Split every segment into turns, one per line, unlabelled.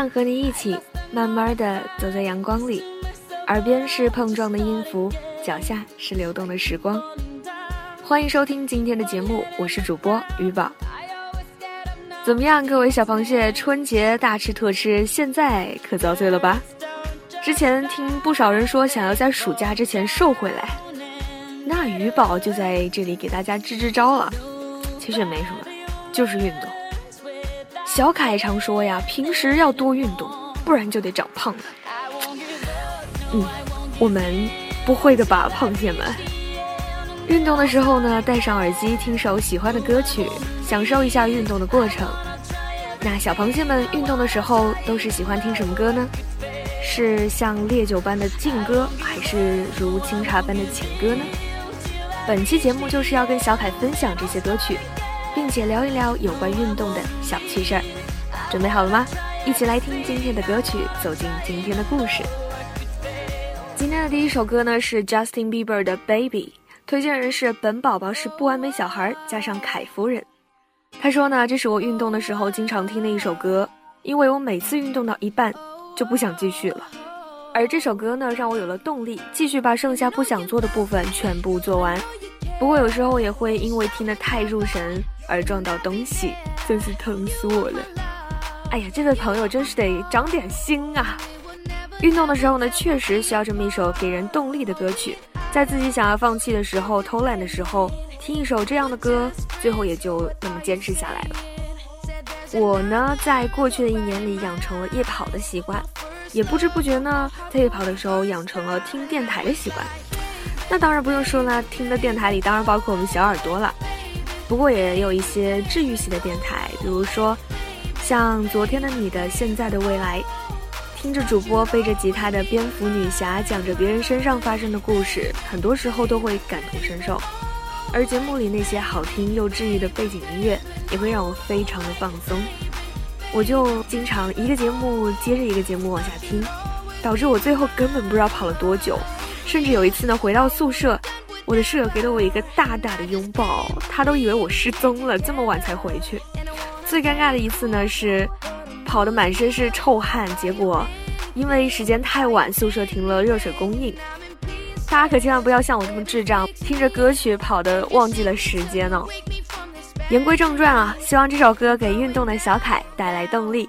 想和你一起，慢慢的走在阳光里，耳边是碰撞的音符，脚下是流动的时光。欢迎收听今天的节目，我是主播鱼宝。怎么样，各位小螃蟹，春节大吃特吃，现在可遭罪了吧？之前听不少人说想要在暑假之前瘦回来，那鱼宝就在这里给大家支支招了。其实也没什么，就是运动。小凯常说呀，平时要多运动，不然就得长胖了。嗯，我们不会的吧，胖蟹们。运动的时候呢，戴上耳机，听首喜欢的歌曲，享受一下运动的过程。那小螃蟹们运动的时候都是喜欢听什么歌呢？是像烈酒般的劲歌，还是如清茶般的情歌呢？本期节目就是要跟小凯分享这些歌曲。并且聊一聊有关运动的小趣事儿，准备好了吗？一起来听今天的歌曲，走进今天的故事。今天的第一首歌呢是 Justin Bieber 的 Baby，推荐人是本宝宝是不完美小孩加上凯夫人。他说呢，这是我运动的时候经常听的一首歌，因为我每次运动到一半就不想继续了，而这首歌呢让我有了动力，继续把剩下不想做的部分全部做完。不过有时候也会因为听得太入神而撞到东西，真是疼死我了！哎呀，这位朋友真是得长点心啊！运动的时候呢，确实需要这么一首给人动力的歌曲，在自己想要放弃的时候、偷懒的时候，听一首这样的歌，最后也就那么坚持下来了。我呢，在过去的一年里养成了夜跑的习惯，也不知不觉呢，在夜跑的时候养成了听电台的习惯。那当然不用说了，听的电台里当然包括我们小耳朵了。不过也有一些治愈系的电台，比如说像昨天的你的现在的未来，听着主播背着吉他的蝙蝠女侠讲着别人身上发生的故事，很多时候都会感同身受。而节目里那些好听又治愈的背景音乐，也会让我非常的放松。我就经常一个节目接着一个节目往下听，导致我最后根本不知道跑了多久。甚至有一次呢，回到宿舍，我的舍友给了我一个大大的拥抱，他都以为我失踪了，这么晚才回去。最尴尬的一次呢，是跑得满身是臭汗，结果因为时间太晚，宿舍停了热水供应。大家可千万不要像我这么智障，听着歌曲跑的忘记了时间哦。言归正传啊，希望这首歌给运动的小凯带来动力。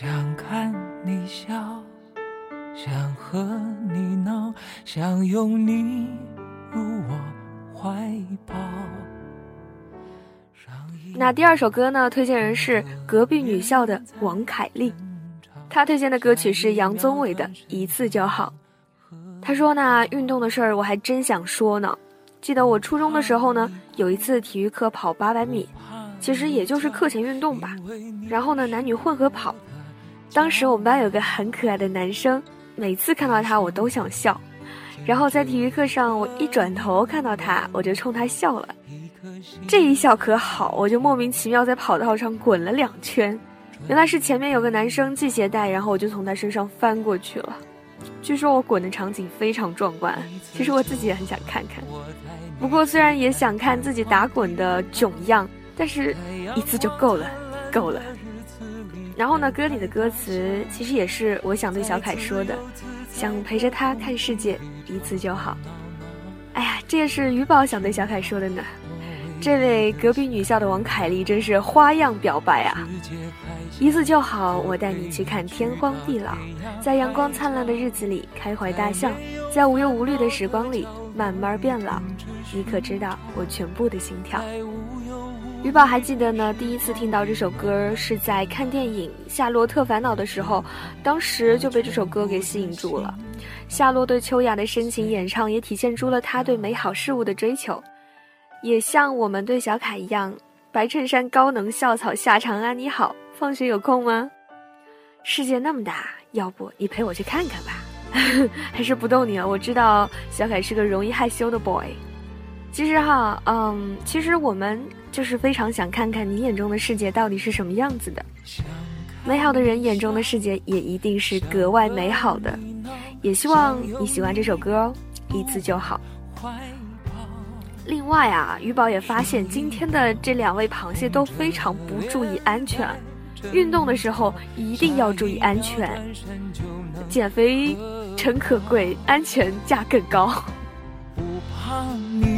想看你笑，想和你闹，想拥你入我怀抱。
那第二首歌呢？推荐人是隔壁女校的王凯丽，她推荐的歌曲是杨宗纬的《一次就好》。他说呢，运动的事儿我还真想说呢。记得我初中的时候呢，有一次体育课跑八百米，其实也就是课前运动吧。然后呢，男女混合跑。当时我们班有个很可爱的男生，每次看到他我都想笑。然后在体育课上，我一转头看到他，我就冲他笑了。这一笑可好，我就莫名其妙在跑道上滚了两圈。原来是前面有个男生系鞋带，然后我就从他身上翻过去了。据说我滚的场景非常壮观，其实我自己也很想看看。不过虽然也想看自己打滚的囧样，但是一次就够了，够了。然后呢，歌里的歌词其实也是我想对小凯说的，想陪着他看世界一次就好。哎呀，这也是于宝想对小凯说的呢。这位隔壁女校的王凯丽真是花样表白啊！一次就好，我带你去看天荒地老，在阳光灿烂的日子里开怀大笑，在无忧无虑的时光里慢慢变老。你可知道我全部的心跳？鱼宝还记得呢，第一次听到这首歌是在看电影《夏洛特烦恼》的时候，当时就被这首歌给吸引住了。夏洛对秋雅的深情演唱，也体现出了他对美好事物的追求。也像我们对小凯一样，白衬衫高能校草夏长安，你好，放学有空吗？世界那么大，要不你陪我去看看吧？还是不逗你了，我知道小凯是个容易害羞的 boy。其实哈，嗯，其实我们就是非常想看看你眼中的世界到底是什么样子的。美好的人眼中的世界也一定是格外美好的。也希望你喜欢这首歌哦，一次就好。另外啊，鱼宝也发现今天的这两位螃蟹都非常不注意安全，运动的时候一定要注意安全。减肥诚可贵，安全价更高。
不怕你，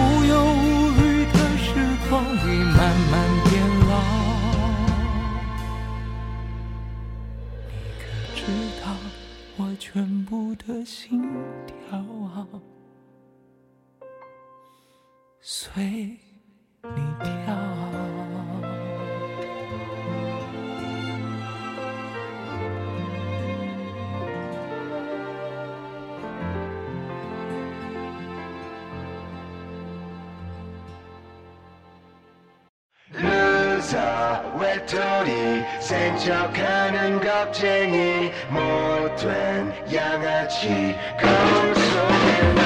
全部的心跳？随你跳。외톨이 센척하는 겁쟁이 못된 양아치 거울 속에 너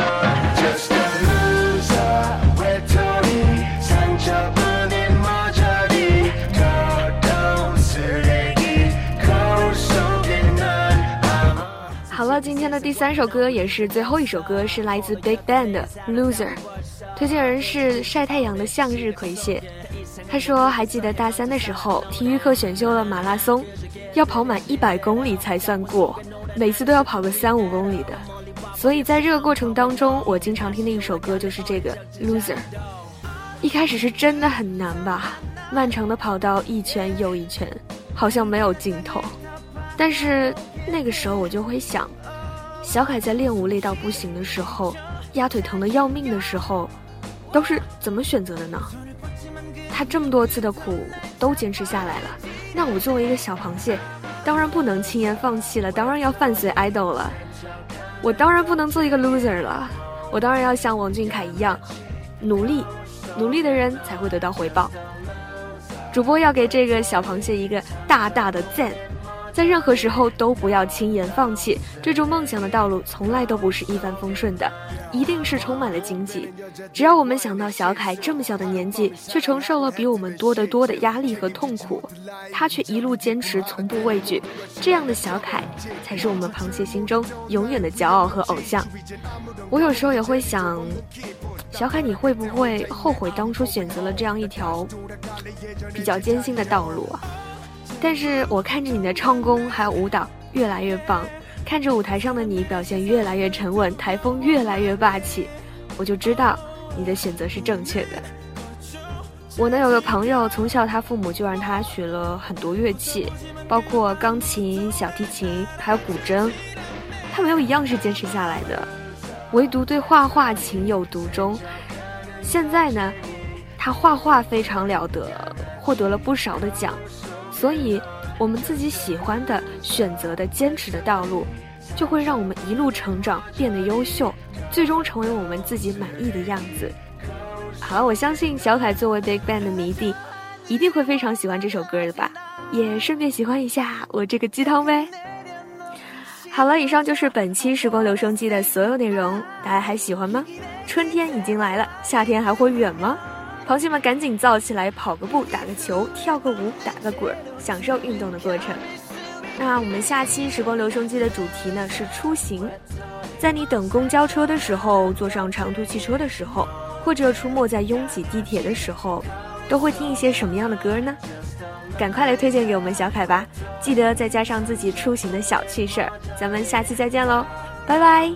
Just a loser 외톨이 상처뿐인 머저리 더러운 쓰레기 거울 속에 넌 아마
好了，今天的第三首歌也是最后一首歌，是来自 Big Bang 的《Loser》，推荐人是晒太阳的向日葵蟹。 他说：“还记得大三的时候，体育课选修了马拉松，要跑满一百公里才算过，每次都要跑个三五公里的。所以在这个过程当中，我经常听的一首歌就是这个《Loser》。一开始是真的很难吧，漫长的跑道一圈又一圈，好像没有尽头。但是那个时候我就会想，小凯在练舞累到不行的时候，压腿疼的要命的时候，都是怎么选择的呢？”他这么多次的苦都坚持下来了，那我作为一个小螃蟹，当然不能轻言放弃了，当然要伴随 idol 了。我当然不能做一个 loser 了，我当然要像王俊凯一样努力，努力的人才会得到回报。主播要给这个小螃蟹一个大大的赞。在任何时候都不要轻言放弃，追逐梦想的道路从来都不是一帆风顺的，一定是充满了荆棘。只要我们想到小凯这么小的年纪，却承受了比我们多得多的压力和痛苦，他却一路坚持，从不畏惧，这样的小凯才是我们螃蟹心中永远的骄傲和偶像。我有时候也会想，小凯，你会不会后悔当初选择了这样一条比较艰辛的道路啊？但是我看着你的唱功还有舞蹈越来越棒，看着舞台上的你表现越来越沉稳，台风越来越霸气，我就知道你的选择是正确的。我呢有个朋友，从小他父母就让他学了很多乐器，包括钢琴、小提琴，还有古筝，他没有一样是坚持下来的，唯独对画画情有独钟。现在呢，他画画非常了得，获得了不少的奖。所以，我们自己喜欢的、选择的、坚持的道路，就会让我们一路成长，变得优秀，最终成为我们自己满意的样子。好了，我相信小凯作为 BigBang 的迷弟，一定会非常喜欢这首歌的吧？也顺便喜欢一下我这个鸡汤呗。好了，以上就是本期时光留声机的所有内容，大家还喜欢吗？春天已经来了，夏天还会远吗？螃蟹们赶紧造起来，跑个步，打个球，跳个舞，打个滚，享受运动的过程。那我们下期时光留声机的主题呢是出行，在你等公交车的时候，坐上长途汽车的时候，或者出没在拥挤地铁的时候，都会听一些什么样的歌呢？赶快来推荐给我们小凯吧！记得再加上自己出行的小趣事儿。咱们下期再见喽，拜拜。